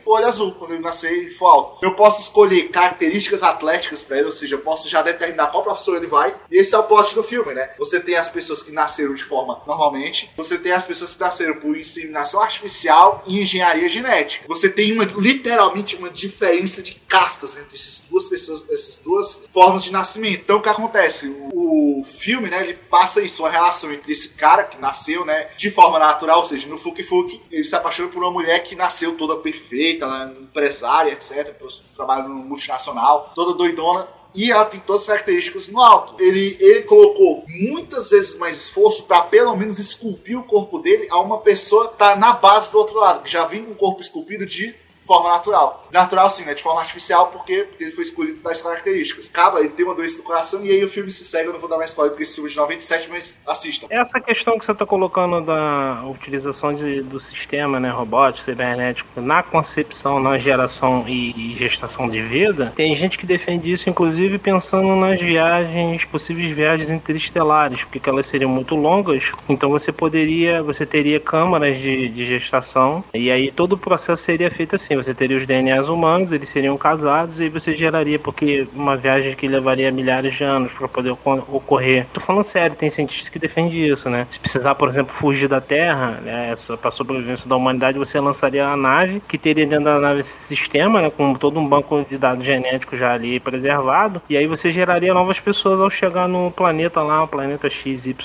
o olho azul quando ele nascer e for alto. Eu posso escolher características atléticas para ele, ou seja, eu posso já determinar qual profissão ele vai. E esse é o plot do filme, né? Você tem as pessoas que nasceram de forma normalmente, você tem as pessoas que nasceram por inseminação artificial e engenharia genética. Você tem uma literalmente uma diferença de castas entre essas duas pessoas, essas duas formas de nascimento. Então o que acontece? O, o filme, né, ele passa isso, uma relação entre esse cara que nasceu, né, de forma natural, ou seja, no Fuki Fuki, ele se apaixona por uma mulher que nasceu toda perfeita, né, empresária, etc, trabalha no multinacional, toda doidona, e ela tem todas as características no alto. Ele, ele colocou muitas vezes mais esforço para pelo menos esculpir o corpo dele a uma pessoa que tá na base do outro lado, que já vem com o corpo esculpido de forma natural. Natural sim, né? De forma artificial, porque, ele foi escolhido tais características. Acaba, ele tem uma doença do coração e aí o filme se segue, eu não vou dar mais spoiler porque esse filme é de 97, mas assistam. Essa questão que você está colocando da utilização de, do sistema né, robótico, cibernético, na concepção, na geração e, e gestação de vida, tem gente que defende isso, inclusive pensando nas viagens, possíveis viagens interestelares, porque elas seriam muito longas, então você poderia, você teria câmaras de, de gestação, e aí todo o processo seria feito assim, você teria os DNAs humanos, eles seriam casados, e você geraria, porque uma viagem que levaria milhares de anos para poder ocor- ocorrer. Tô falando sério, tem cientistas que defendem isso, né? Se precisar, por exemplo, fugir da Terra, né, para sobrevivência da humanidade, você lançaria a nave, que teria dentro da nave esse sistema, né, com todo um banco de dados genéticos já ali preservado, e aí você geraria novas pessoas ao chegar no planeta lá, o planeta XYZ.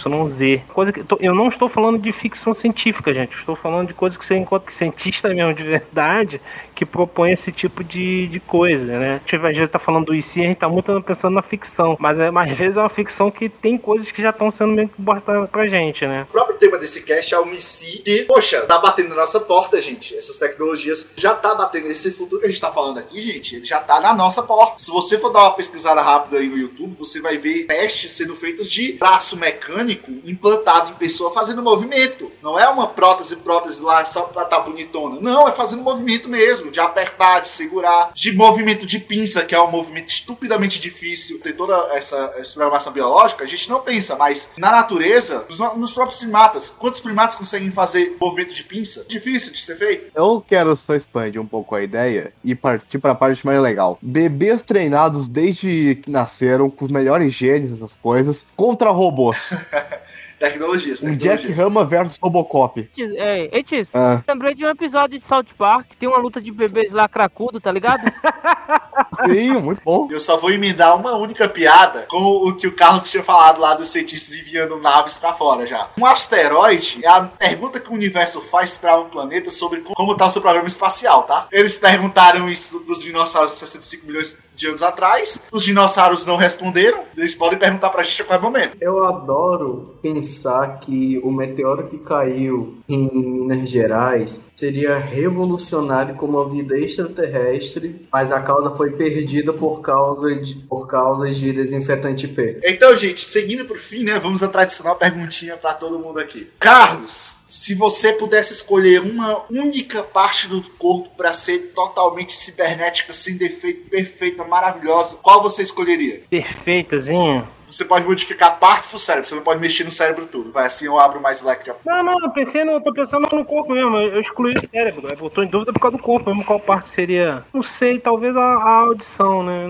Coisa que eu não estou falando de ficção científica, gente, estou falando de coisas que você encontra que cientista mesmo de verdade que propõe esse tipo de, de coisa, né? A gente às vezes tá falando do IC, a gente tá muito pensando na ficção, mas, é, mas às vezes é uma ficção que tem coisas que já estão sendo meio que botadas pra gente, né? O próprio tema desse cast é o MICI, que, poxa, tá batendo na nossa porta, gente. Essas tecnologias já tá batendo. Esse futuro que a gente tá falando aqui, gente, ele já tá na nossa porta. Se você for dar uma pesquisada rápida aí no YouTube, você vai ver testes sendo feitos de braço mecânico implantado em pessoa fazendo movimento. Não é uma prótese, prótese lá só pra tá bonitona. Não, é fazendo movimento mesmo, de apertar, de segurar, de movimento de pinça, que é um movimento estupidamente difícil. Tem toda essa, essa programação biológica, a gente não pensa, mas na natureza, nos, nos próprios primatas, quantos primatas conseguem fazer movimento de pinça? Difícil de ser feito. Eu quero só expandir um pouco a ideia e partir para a parte mais legal. Bebês treinados desde que nasceram, com os melhores genes, essas coisas, contra robôs. (laughs) Tecnologias, Um Jack. Rama versus Robocop. É, Etis, Ah, lembrei de um episódio de South Park, tem uma luta de bebês lá cracudo, tá ligado? (laughs) Sim, muito bom. Eu só vou emendar uma única piada com o que o Carlos tinha falado lá dos cientistas enviando naves pra fora já. Um asteroide é a pergunta que o universo faz pra um planeta sobre como tá o seu programa espacial, tá? Eles perguntaram isso pros dinossauros 65 milhões de anos atrás. Os dinossauros não responderam. Eles podem perguntar pra gente a qualquer momento. Eu adoro pensar que o meteoro que caiu em Minas Gerais seria revolucionário como a vida extraterrestre, mas a causa foi perdida por causa de, por causa de desinfetante P. Então, gente, seguindo pro fim, né? Vamos à tradicional perguntinha pra todo mundo aqui. Carlos, se você pudesse escolher uma única parte do corpo pra ser totalmente cibernética, sem defeito, perfeita, maravilhosa, qual você escolheria? Perfeitozinho. Você pode modificar partes do cérebro, você não pode mexer no cérebro tudo. Vai assim, eu abro mais leque de Não, não, eu pensei no, tô pensando no corpo mesmo. Eu excluí o cérebro. Eu tô em dúvida por causa do corpo mesmo. Qual parte seria? Não sei, talvez a, a audição, né?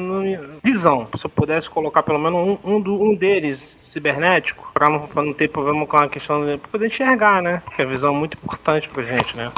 Visão. Se eu pudesse colocar pelo menos um, um, do- um deles cibernético, pra não, pra não ter problema com a questão de poder enxergar, né? Que a visão é muito importante pra gente, né?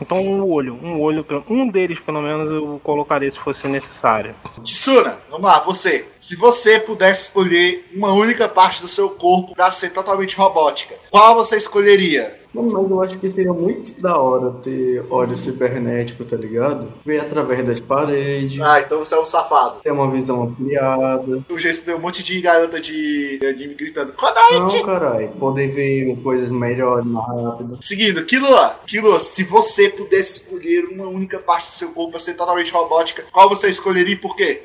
Então um olho, um olho, um deles pelo menos eu colocaria se fosse necessário. Tsuna, vamos lá, você. Se você pudesse escolher uma única parte do seu corpo pra ser totalmente robótica, qual você escolheria? Mano, mas eu acho que seria muito da hora ter óleo cibernético, tá ligado? Ver através das paredes, Ah, então você é um safado. ter uma visão ampliada. O gesto deu um monte de garota de de anime gritando. Não, Kodaite! caralho, poder ver coisas melhores, mais rápido. Seguindo, Killua. Killua, se você pudesse escolher uma única parte do seu corpo pra ser totalmente robótica, qual você escolheria e por quê?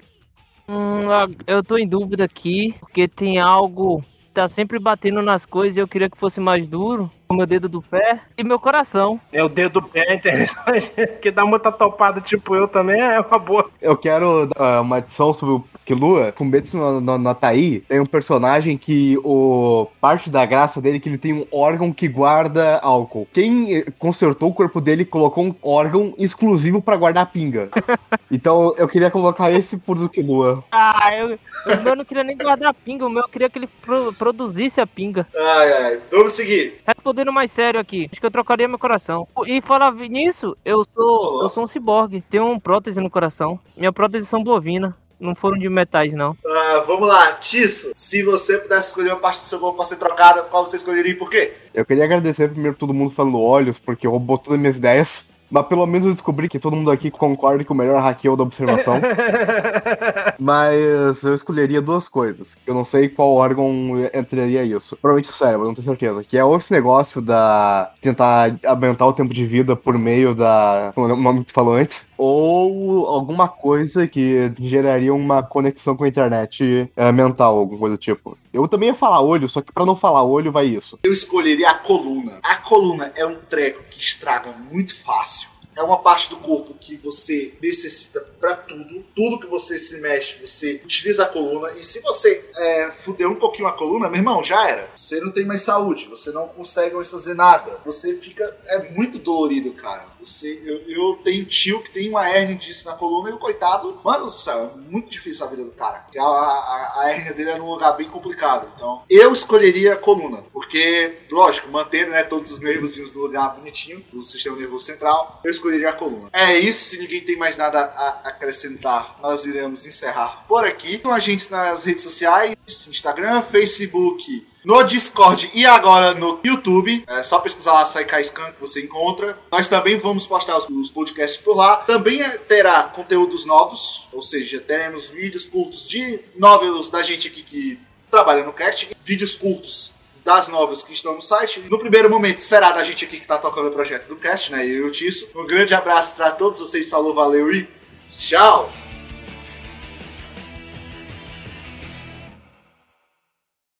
Hum, eu tô em dúvida aqui, porque tem algo que tá sempre batendo nas coisas e eu queria que fosse mais duro. O meu dedo do pé e meu coração. É o dedo do pé é interessante, (laughs) que dá muita topada tipo eu também é uma boa. Eu quero ah, uma adição sobre o Killua. Fumetsu no, no, no Ataí tem um personagem que o parte da graça dele é que ele tem um órgão que guarda álcool. Quem eh, consertou o corpo dele colocou um órgão exclusivo pra guardar pinga. (laughs) então eu queria colocar esse por do Killua. Ah, eu, o meu não queria nem guardar a pinga, o meu eu queria que ele pro- produzisse a pinga. Ai, ai. Vamos seguir. Respondendo mais sério aqui, acho que eu trocaria meu coração. E falar nisso, eu sou eu sou um ciborgue, tenho um prótese no coração. Minha prótese são bovina, não foram de metais não. Ah, vamos lá, Tisso. Se você pudesse escolher uma parte do seu corpo pra ser trocada, qual você escolheria e por quê? Eu queria agradecer primeiro todo mundo falando olhos, porque roubou todas as minhas ideias. Mas pelo menos eu descobri que todo mundo aqui concorda que o melhor hack é o da observação. (laughs) Mas eu escolheria duas coisas. Eu não sei qual órgão entraria isso. Provavelmente o cérebro, não tenho certeza. Que é ou esse negócio da. tentar aumentar o tempo de vida por meio da. como é o nome que tu falou antes. Ou alguma coisa que geraria uma conexão com a internet eh, mental, alguma coisa do tipo. Eu também ia falar olho, só que pra não falar olho vai isso. Eu escolheria a coluna. A coluna é um treco que estraga muito fácil. É uma parte do corpo que você necessita pra tudo. Tudo que você se mexe, você utiliza a coluna. E se você é, fuder um pouquinho a coluna, meu irmão, já era. Você não tem mais saúde, você não consegue mais fazer nada. Você fica. É muito dolorido, cara. Você, eu, eu tenho tio que tem uma hérnia disso na coluna e o coitado, mano do céu, é muito difícil a vida do cara. A, a, a dele é num lugar bem complicado. Então, eu escolheria a coluna. Porque, lógico, mantendo né, todos os nervozinhos no lugar bonitinho, do sistema nervoso central, eu escolheria a coluna. É isso, se ninguém tem mais nada a acrescentar, nós iremos encerrar por aqui. Com a gente nas redes sociais, Instagram, Facebook, no Discord e agora no YouTube. É só pesquisar lá Saikai Scan que você encontra. Nós também vamos postar os, os podcasts por lá. Também é- terá conteúdos novos, ou seja, teremos vídeos curtos de novels da gente aqui que trabalha no cast, vídeos curtos das novas que estão no site. No primeiro momento será da gente aqui que está tocando o projeto do cast, né? Eu e o Tisso. Um grande abraço para todos vocês, falou, valeu e tchau!